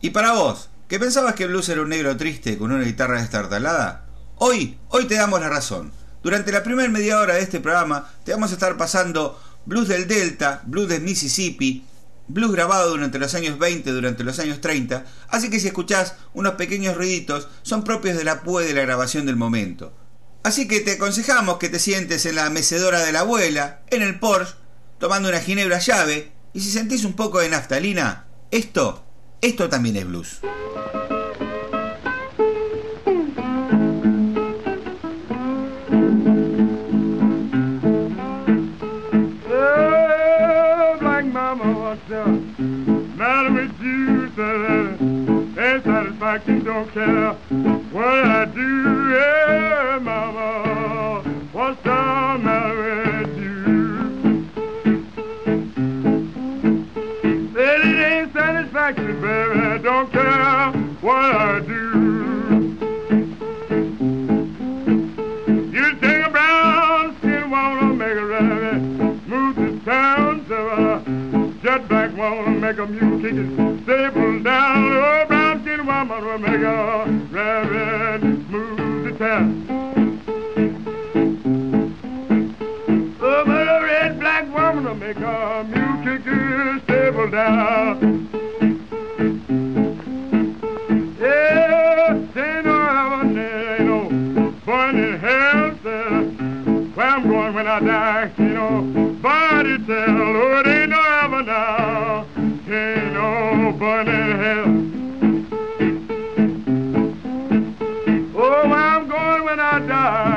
Y para vos, que pensabas que blues era un negro triste con una guitarra destartalada, hoy, hoy te damos la razón. Durante la primera media hora de este programa te vamos a estar pasando blues del Delta, blues de Mississippi, blues grabado durante los años 20, durante los años 30, así que si escuchás unos pequeños ruiditos son propios de la PUE de la grabación del momento. Así que te aconsejamos que te sientes en la mecedora de la abuela, en el Porsche, tomando una ginebra llave, y si sentís un poco de naftalina, esto, esto también es blues. satisfaction, don't care what I do, yeah, mama. What's the matter baby, don't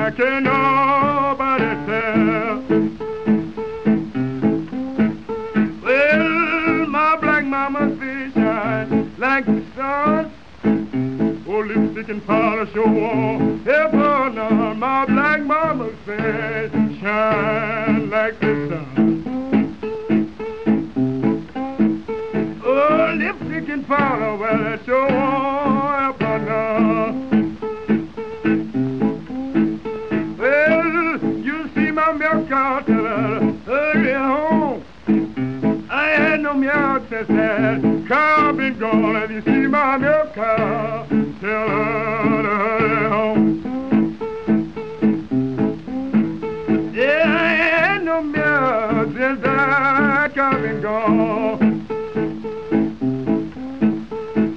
die, can't nobody tell. Well, my black mama say shine like the sun. Oh, lipstick and polish your wall. Heaven my black mama said, shine like the sun. Tell her to home. Yeah, I no since been gone.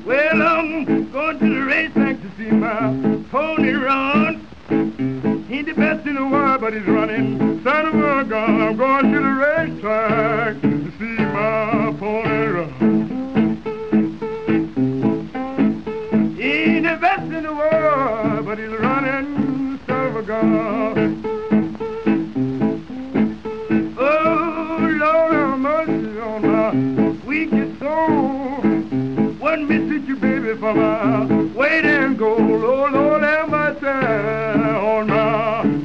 Well, I'm going to the racetrack to see my pony run. He's the best in the world, but he's running. Son of a gun, I'm going to the racetrack to see my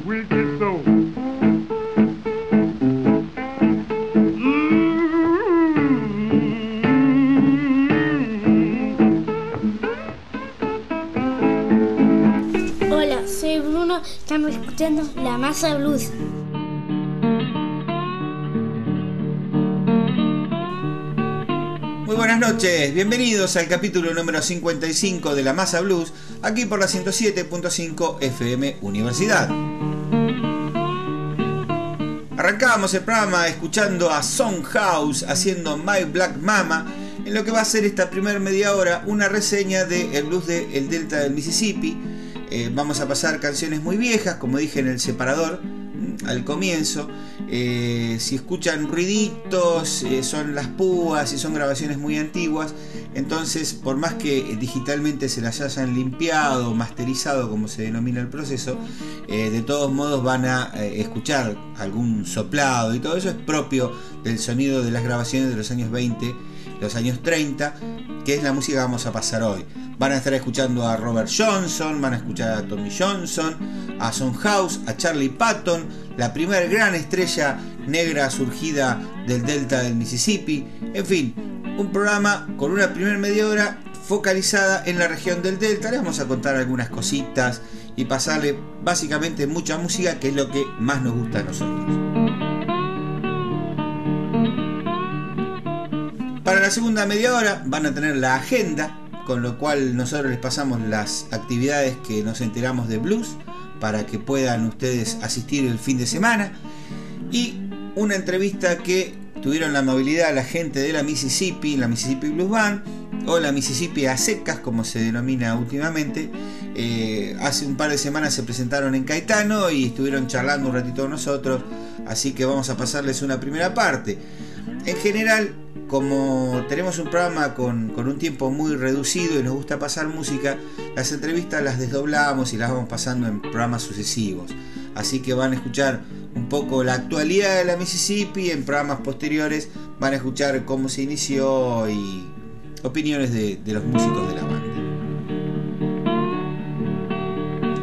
weight and soul. Hola, soy Bruno, estamos escuchando La Masa Blues. Muy buenas noches, bienvenidos al capítulo número 55 de La Masa Blues, aquí por la 107.5 FM Universidad. Arrancábamos el programa escuchando a Song House haciendo My Black Mama, en lo que va a ser esta primera media hora una reseña de el blues del el Delta del Mississippi. Eh, vamos a pasar canciones muy viejas, como dije en el separador mm, al comienzo. Eh, si escuchan ruiditos, eh, son las púas y son grabaciones muy antiguas. Entonces, por más que digitalmente se las hayan limpiado, masterizado, como se denomina el proceso, eh, de todos modos van a escuchar algún soplado y todo eso es propio del sonido de las grabaciones de los años 20, los años 30, que es la música que vamos a pasar hoy. Van a estar escuchando a Robert Johnson, van a escuchar a Tommy Johnson, a Son House, a Charlie Patton, la primera gran estrella negra surgida del delta del Mississippi. En fin, un programa con una primera media hora focalizada en la región del delta. Les vamos a contar algunas cositas y pasarle básicamente mucha música, que es lo que más nos gusta a nosotros. Para la segunda media hora van a tener la agenda con lo cual nosotros les pasamos las actividades que nos enteramos de blues para que puedan ustedes asistir el fin de semana y una entrevista que tuvieron la movilidad la gente de la Mississippi, la Mississippi Blues Band o la Mississippi a secas como se denomina últimamente. Eh, hace un par de semanas se presentaron en Caetano y estuvieron charlando un ratito con nosotros, así que vamos a pasarles una primera parte. En general, como tenemos un programa con, un tiempo muy reducido y nos gusta pasar música, las entrevistas las desdoblamos y las vamos pasando en programas sucesivos. Así que van a escuchar un poco la actualidad de la Mississippi, en programas posteriores van a escuchar cómo se inició y opiniones de, de los músicos de la banda.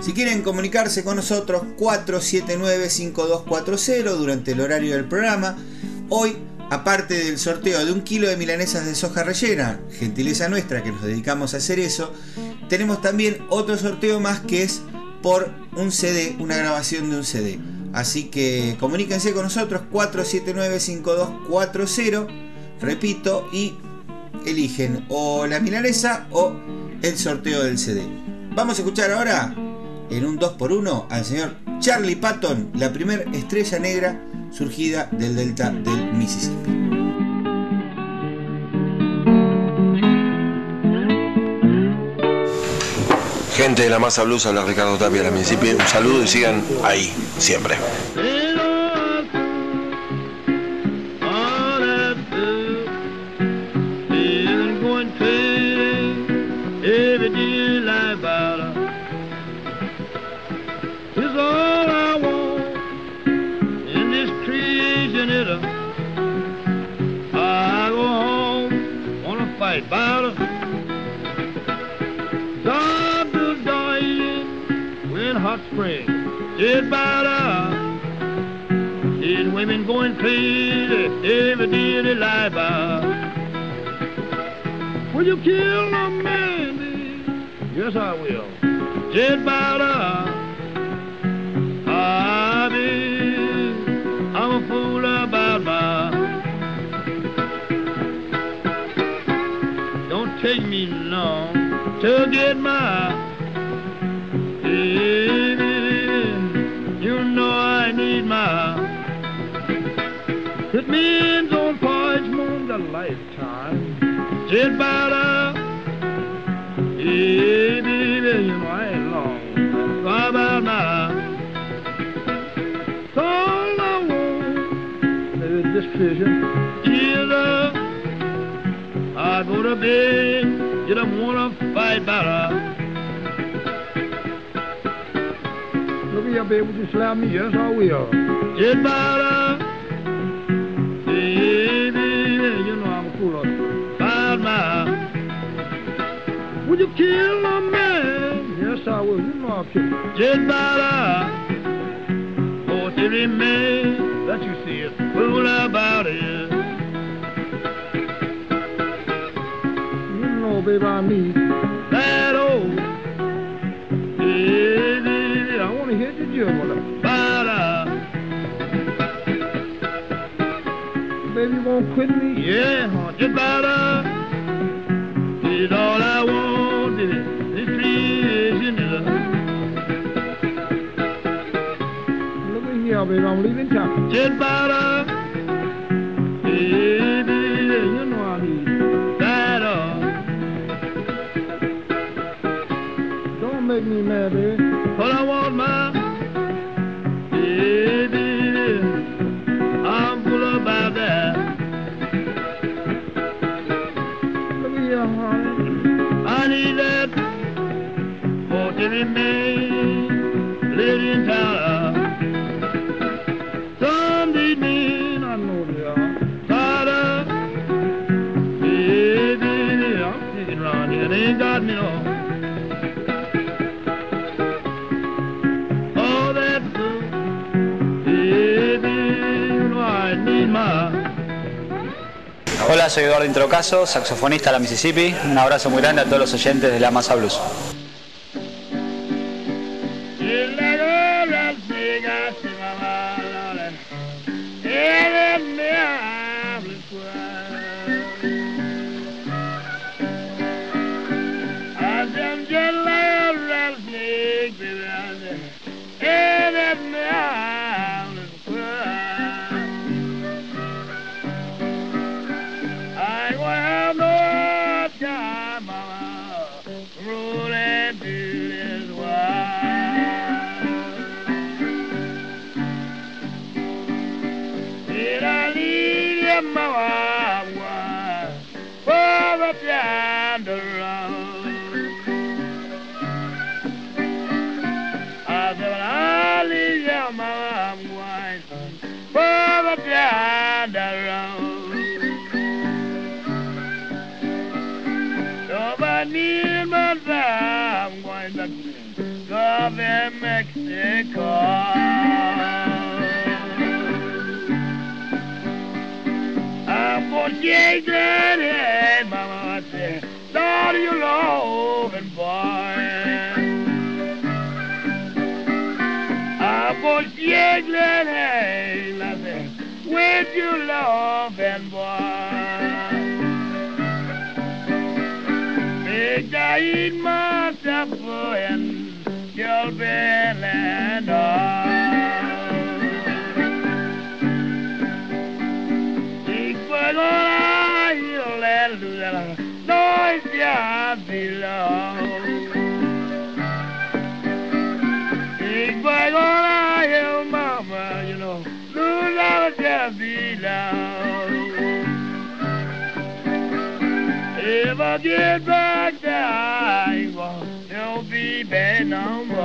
Si quieren comunicarse con nosotros, 479-5240 durante el horario del programa. Hoy aparte del sorteo de un kilo de milanesas de soja rellena, gentileza nuestra que nos dedicamos a hacer eso, tenemos también otro sorteo más que es por un CD, una grabación de un CD. Así que comuníquense con nosotros 479-5240, repito, y eligen o la milanesa o el sorteo del CD. Vamos a escuchar ahora en un 2x1 al señor Charlie Patton, la primera estrella negra surgida del delta del Gente de la Masa Blues, habla Ricardo Tapia de la Mississippi. Un saludo y sigan ahí, siempre. Spring. It's about Seeing women going crazy every day they lie by. Will you kill a man? Yes, I will. Just about I mean, I'm a fool about my. Don't take me long to get my. You Means on porridge moon the lifetime Just about up Yeah, baby, you know I ain't long How about now So all I want is this vision is up I go to bed You don't wanna fight about her here, baby. Would you slap me? Yes, I will. Get better. Baby, you know I'm a fool Bad man. Would you kill a man? Yes, I will. You know I'll kill him. Get better. Oh, every man that you see is fool about it. You know, baby, I need that old. Baby. I want to hear the juggle. Won't quit me? Yeah, haunt you better. It's all I want, is this creation Look at here, baby, I'm leaving town. Just better. Baby, you know I need. Don't make me mad, baby. But I want my baby. Hola, soy Eduardo Introcaso, saxofonista de la Mississippi. Un abrazo muy grande a todos los oyentes de la Masa Blues. mawa. au ben bois. Eja in ma sa poen, jol ben en Ik vergola il lel. I get back there, I won't be bad no more.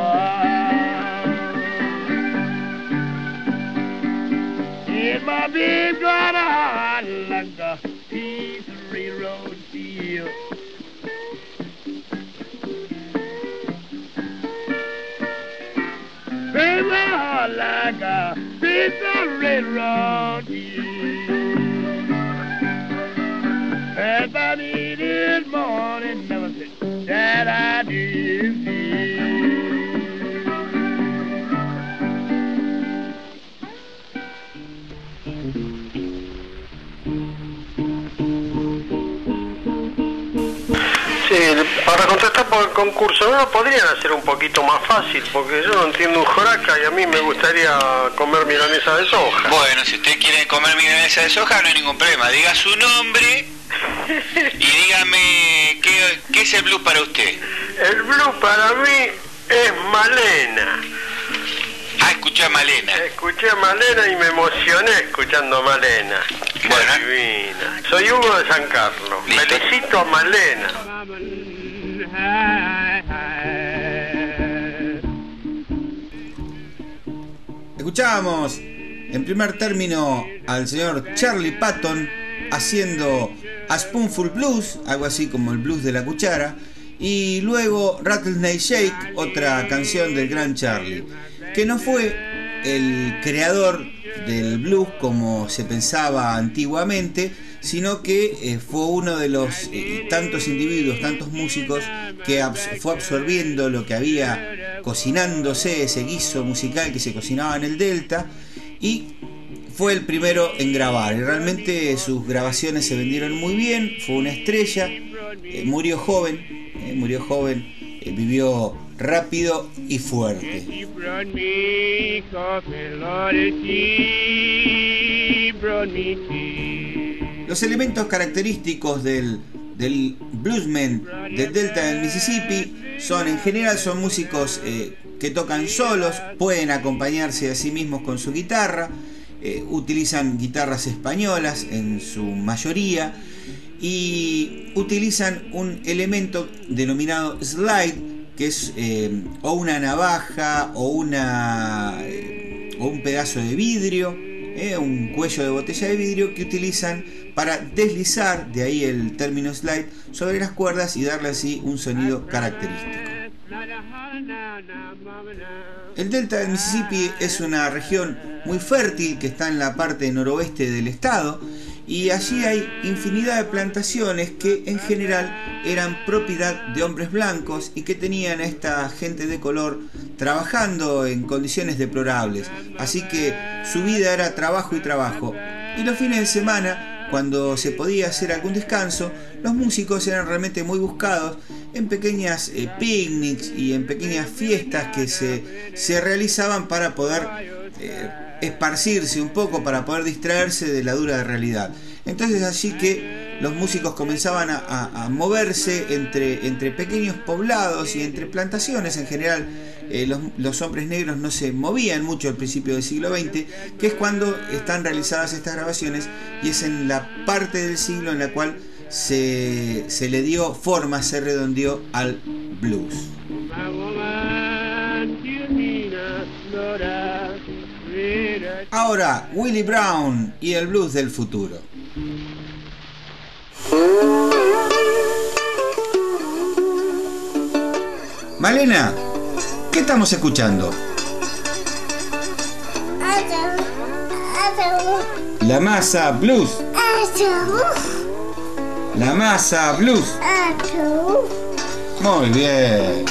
In my big a heart like a piece of railroad steel. My heart like a piece of railroad steel. Para contestar por el concurso, ¿no lo podrían hacer un poquito más fácil? Porque yo no entiendo un joraca y a mí me gustaría comer milanesa de soja. Bueno, si usted quiere comer milanesa de soja, no hay ningún problema. Diga su nombre y dígame qué, qué es el blues para usted. El blue para mí es Malena. Ah, escucha a Malena. Escuché a Malena y me emocioné escuchando a Malena. Qué Bueno. divina. Soy Hugo de San Carlos. Felicito a Malena. Escuchábamos en primer término al señor Charlie Patton haciendo A Spoonful Blues, algo así como el blues de la cuchara, y luego Rattlesnake Shake, otra canción del gran Charlie, que no fue el creador del blues como se pensaba antiguamente, sino que eh, fue uno de los eh, tantos individuos, tantos músicos que fue absorbiendo lo que había cocinándose, ese guiso musical que se cocinaba en el Delta, y fue el primero en grabar. Y realmente sus grabaciones se vendieron muy bien, fue una estrella, eh, murió joven, murió joven, vivió rápido y fuerte. Los elementos característicos del, del bluesman del delta del Mississippi son en general son músicos eh, que tocan solos, pueden acompañarse a sí mismos con su guitarra, eh, utilizan guitarras españolas en su mayoría y utilizan un elemento denominado slide que es eh, o una navaja o una o un pedazo de vidrio eh, un cuello de botella de vidrio que utilizan para deslizar, de ahí el término slide, sobre las cuerdas y darle así un sonido característico. El delta del Mississippi es una región muy fértil que está en la parte noroeste del estado y allí hay infinidad de plantaciones que en general eran propiedad de hombres blancos y que tenían a esta gente de color trabajando en condiciones deplorables. Así que su vida era trabajo y trabajo. Y los fines de semana, cuando se podía hacer algún descanso, los músicos eran realmente muy buscados en pequeñas eh, picnics y en pequeñas fiestas que se, se realizaban para poder eh, esparcirse un poco, para poder distraerse de la dura realidad. Entonces así que los músicos comenzaban a, moverse entre, entre pequeños poblados y entre plantaciones en general. eh, los, los hombres negros no se movían mucho al principio del siglo XX, que es cuando están realizadas estas grabaciones y es en la parte del siglo en la cual se, se le dio forma, se redondeó al blues. Ahora, Willie Brown y el blues del futuro. Malena, ¿qué estamos escuchando? La masa blues. La masa blues. Muy bien.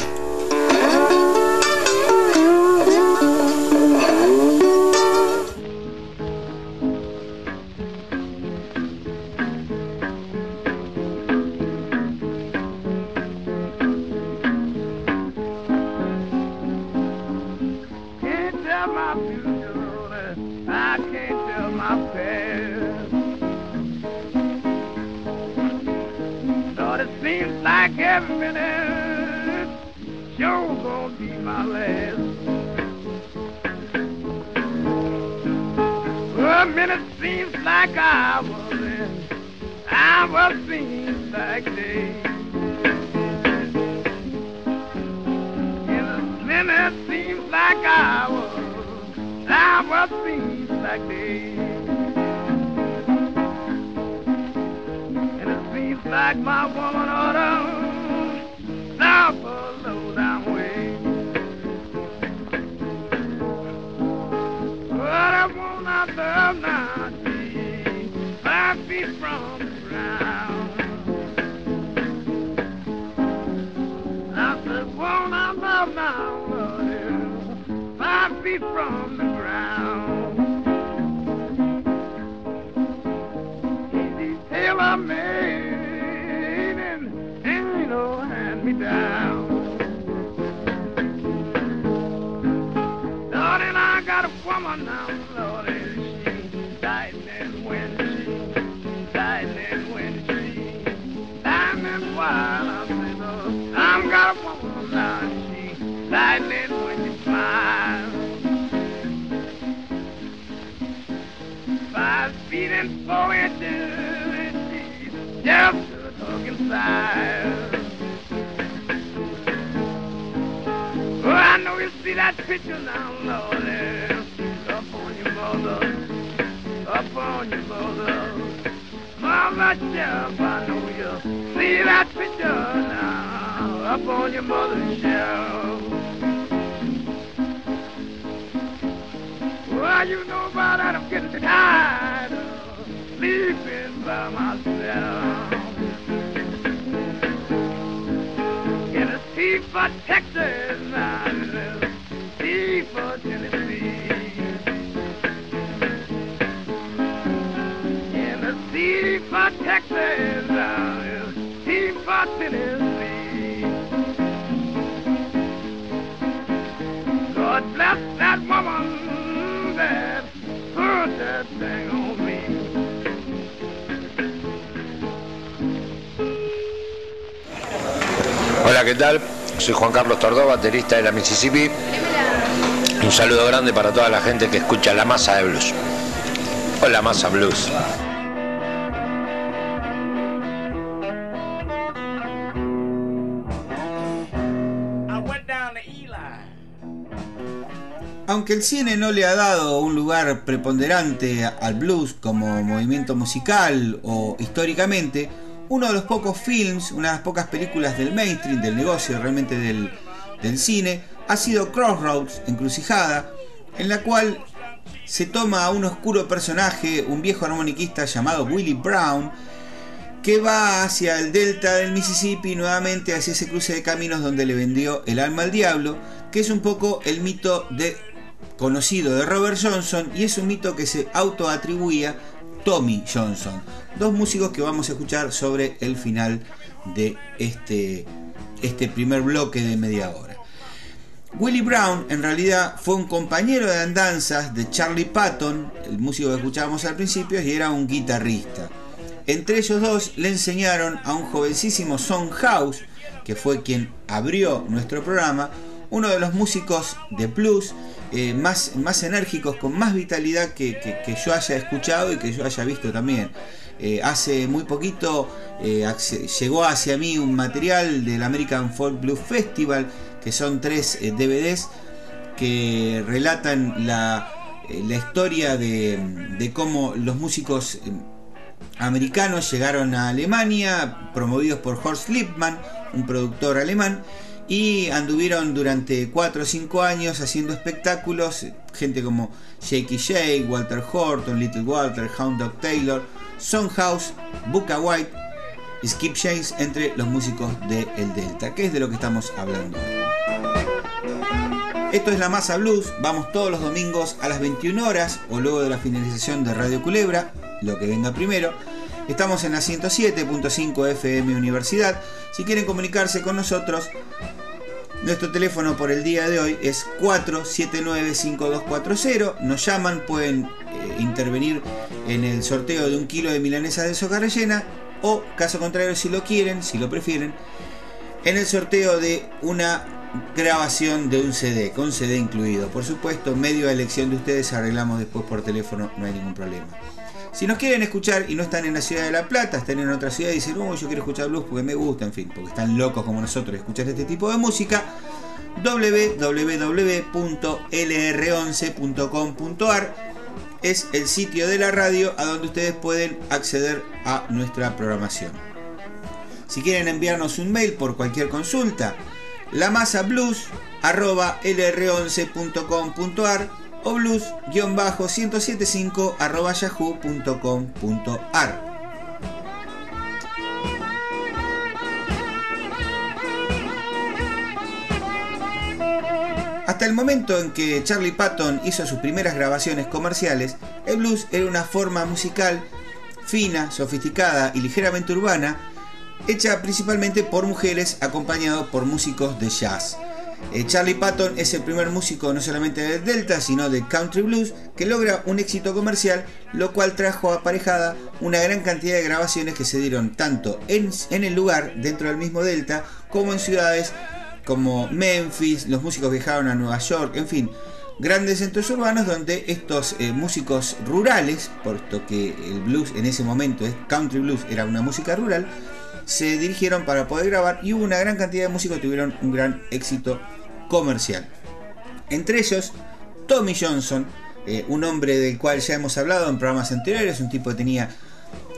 Like hours, hours seems like days. And it seems like my woman ought to stop a low down way. But I not love now, gee, five feet from the ground. Feet from the ground. Easy tailor made and ain't no hand me down. Lord, and I got a woman now, Lord, and I I'm got a woman now, and inches, and just a talking size. Oh, I know you see that picture now, Lord. Up on your mother, up on your mother. Mama Jeff, I know you see that picture now, up on your mother's shelf. Well, you know about that, I'm getting tired of ah! Sleeping by myself. In a sea for Texas, in a sea for Tennessee. In a sea for Texas, Hola, ¿qué tal? Soy Juan Carlos Tordó, baterista de la Mississippi. Un saludo grande para toda la gente que escucha La Masa de Blues. Hola, Masa Blues. Aunque el cine no le ha dado un lugar preponderante al blues como movimiento musical o históricamente, uno de los pocos films, una de las pocas películas del mainstream, del negocio realmente del, cine, ha sido Crossroads, Encrucijada, en la cual se toma a un oscuro personaje, un viejo armoniquista llamado Willie Brown, que va hacia el delta del Mississippi, nuevamente hacia ese cruce de caminos donde le vendió el alma al diablo, que es un poco el mito de conocido de Robert Johnson y es un mito que se autoatribuía Tommy Johnson, dos músicos que vamos a escuchar sobre el final de este, este primer bloque de media hora. Willie Brown en realidad fue un compañero de andanzas de Charlie Patton, el músico que escuchábamos al principio, y era un guitarrista. Entre ellos dos le enseñaron a un jovencísimo Son House, que fue quien abrió nuestro programa, uno de los músicos de blues eh, más, más enérgicos, con más vitalidad que, que- yo haya escuchado y que yo haya visto también. Eh, hace muy poquito eh, llegó hacia mí un material del American Folk Blues Festival, que son tres DVDs que relatan la, la historia de, de cómo los músicos americanos llegaron a Alemania, promovidos por Horst Lippmann, un productor alemán, y anduvieron durante 4 o 5 años haciendo espectáculos, gente como Jakey Shake, Walter Horton, Little Walter, Hound Dog Taylor, Songhouse, Buka White, Skip James, entre los músicos de El Delta, que es de lo que estamos hablando. Esto es La Masa Blues, vamos todos los domingos a las 21 horas o luego de la finalización de Radio Culebra, lo que venga primero. Estamos en la 107.5 FM Universidad. Si quieren comunicarse con nosotros, nuestro teléfono por el día de hoy es 479-5240. Nos llaman, pueden eh, intervenir en el sorteo de un kilo de milanesa de soja o, caso contrario, si lo quieren, si lo prefieren, en el sorteo de una grabación de un CD, con CD incluido. Por supuesto, medio de elección de ustedes arreglamos después por teléfono, no hay ningún problema. Si nos quieren escuchar y no están en la ciudad de La Plata, están en otra ciudad y dicen, oh, yo quiero escuchar blues porque me gusta, en fin, porque están locos como nosotros de escuchar este tipo de música, www.lr11.com.ar es el sitio de la radio a donde ustedes pueden acceder a nuestra programación. Si quieren enviarnos un mail por cualquier consulta, la masa blues arroba lr11.com.ar o blues-1075 arroba yahoo.com.ar. Hasta el momento en que Charlie Patton hizo sus primeras grabaciones comerciales, el blues era una forma musical fina, sofisticada y ligeramente urbana, hecha principalmente por mujeres acompañado por músicos de jazz. Eh, Charlie Patton es el primer músico no solamente del Delta, sino de Country Blues, que logra un éxito comercial, lo cual trajo aparejada una gran cantidad de grabaciones que se dieron tanto en, el lugar, dentro del mismo Delta, como en ciudades como Memphis, los músicos viajaron a Nueva York, en fin, grandes centros urbanos donde estos eh, músicos rurales, puesto que el blues en ese momento, country blues, era una música rural, se dirigieron para poder grabar y hubo una gran cantidad de músicos que tuvieron un gran éxito comercial. Entre ellos, Tommy Johnson, eh, un hombre del cual ya hemos hablado en programas anteriores, un tipo que tenía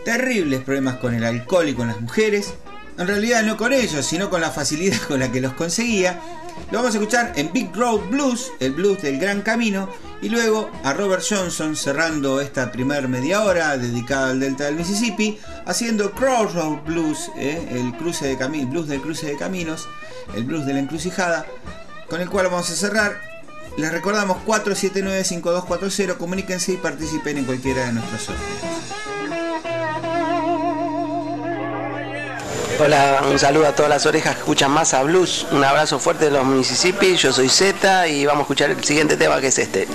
terribles problemas con el alcohol y con las mujeres, en realidad no con ellos, sino con la facilidad con la que los conseguía. Lo vamos a escuchar en Big Road Blues, el blues del Gran Camino, y luego a Robert Johnson cerrando esta primer media hora dedicada al Delta del Mississippi, haciendo Crossroad Blues, eh, el cruce de blues del cruce de caminos, el blues de la encrucijada, con el cual vamos a cerrar. Les recordamos 479-5240, comuníquense y participen en cualquiera de nuestros sorteos. Hola, un saludo a todas las orejas que escuchan Masa Blues. Un abrazo fuerte de los Mississippi. Yo soy Z y vamos a escuchar el siguiente tema que es este.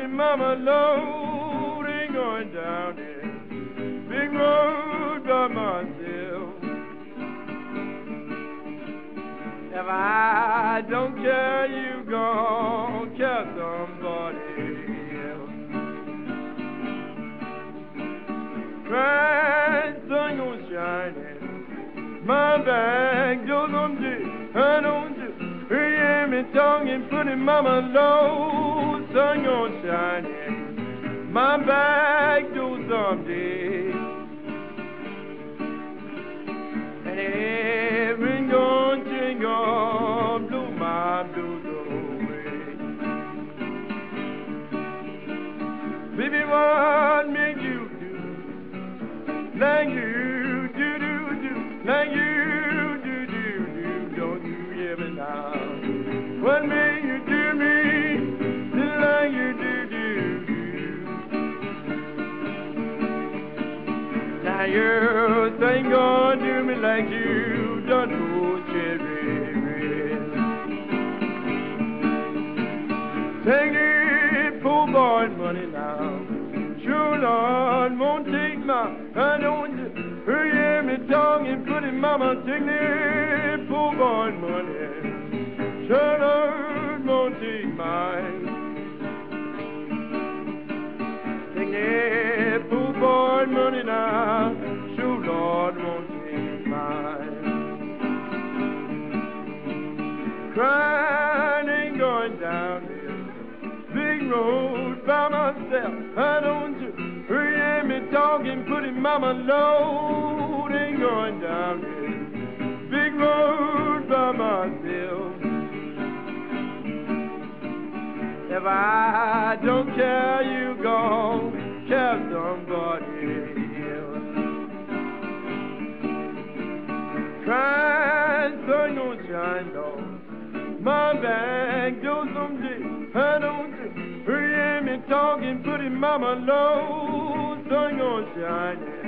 Talking, mama low. Ain't going down this big road by myself. If I don't care, you gon' care somebody else. Bright sun goes shining. My back on deep. I don't you hear me talking, putting mama low sun gonna shine in my back door someday. And every gonna change on, blow my blues away. Baby, what made you do? Like you mama Digney, pour boy money, schöner mine. mein. Digney, pour boy money now, sure Lord Monty mine. Crying going down this big road by myself. I don't you hear me talking, putting mama low going down this big road by myself. If I don't care, you gone, care somebody else. Crying, sun don't shine, dog. My back, do someday, I don't care. Hurry, me talking, putting mama low, sun gonna shine.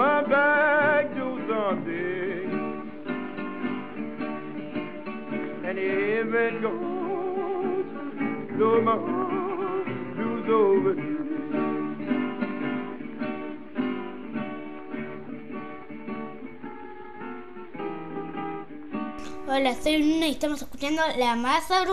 my back to Sunday. And. Hola, soy Luna y estamos escuchando La Masa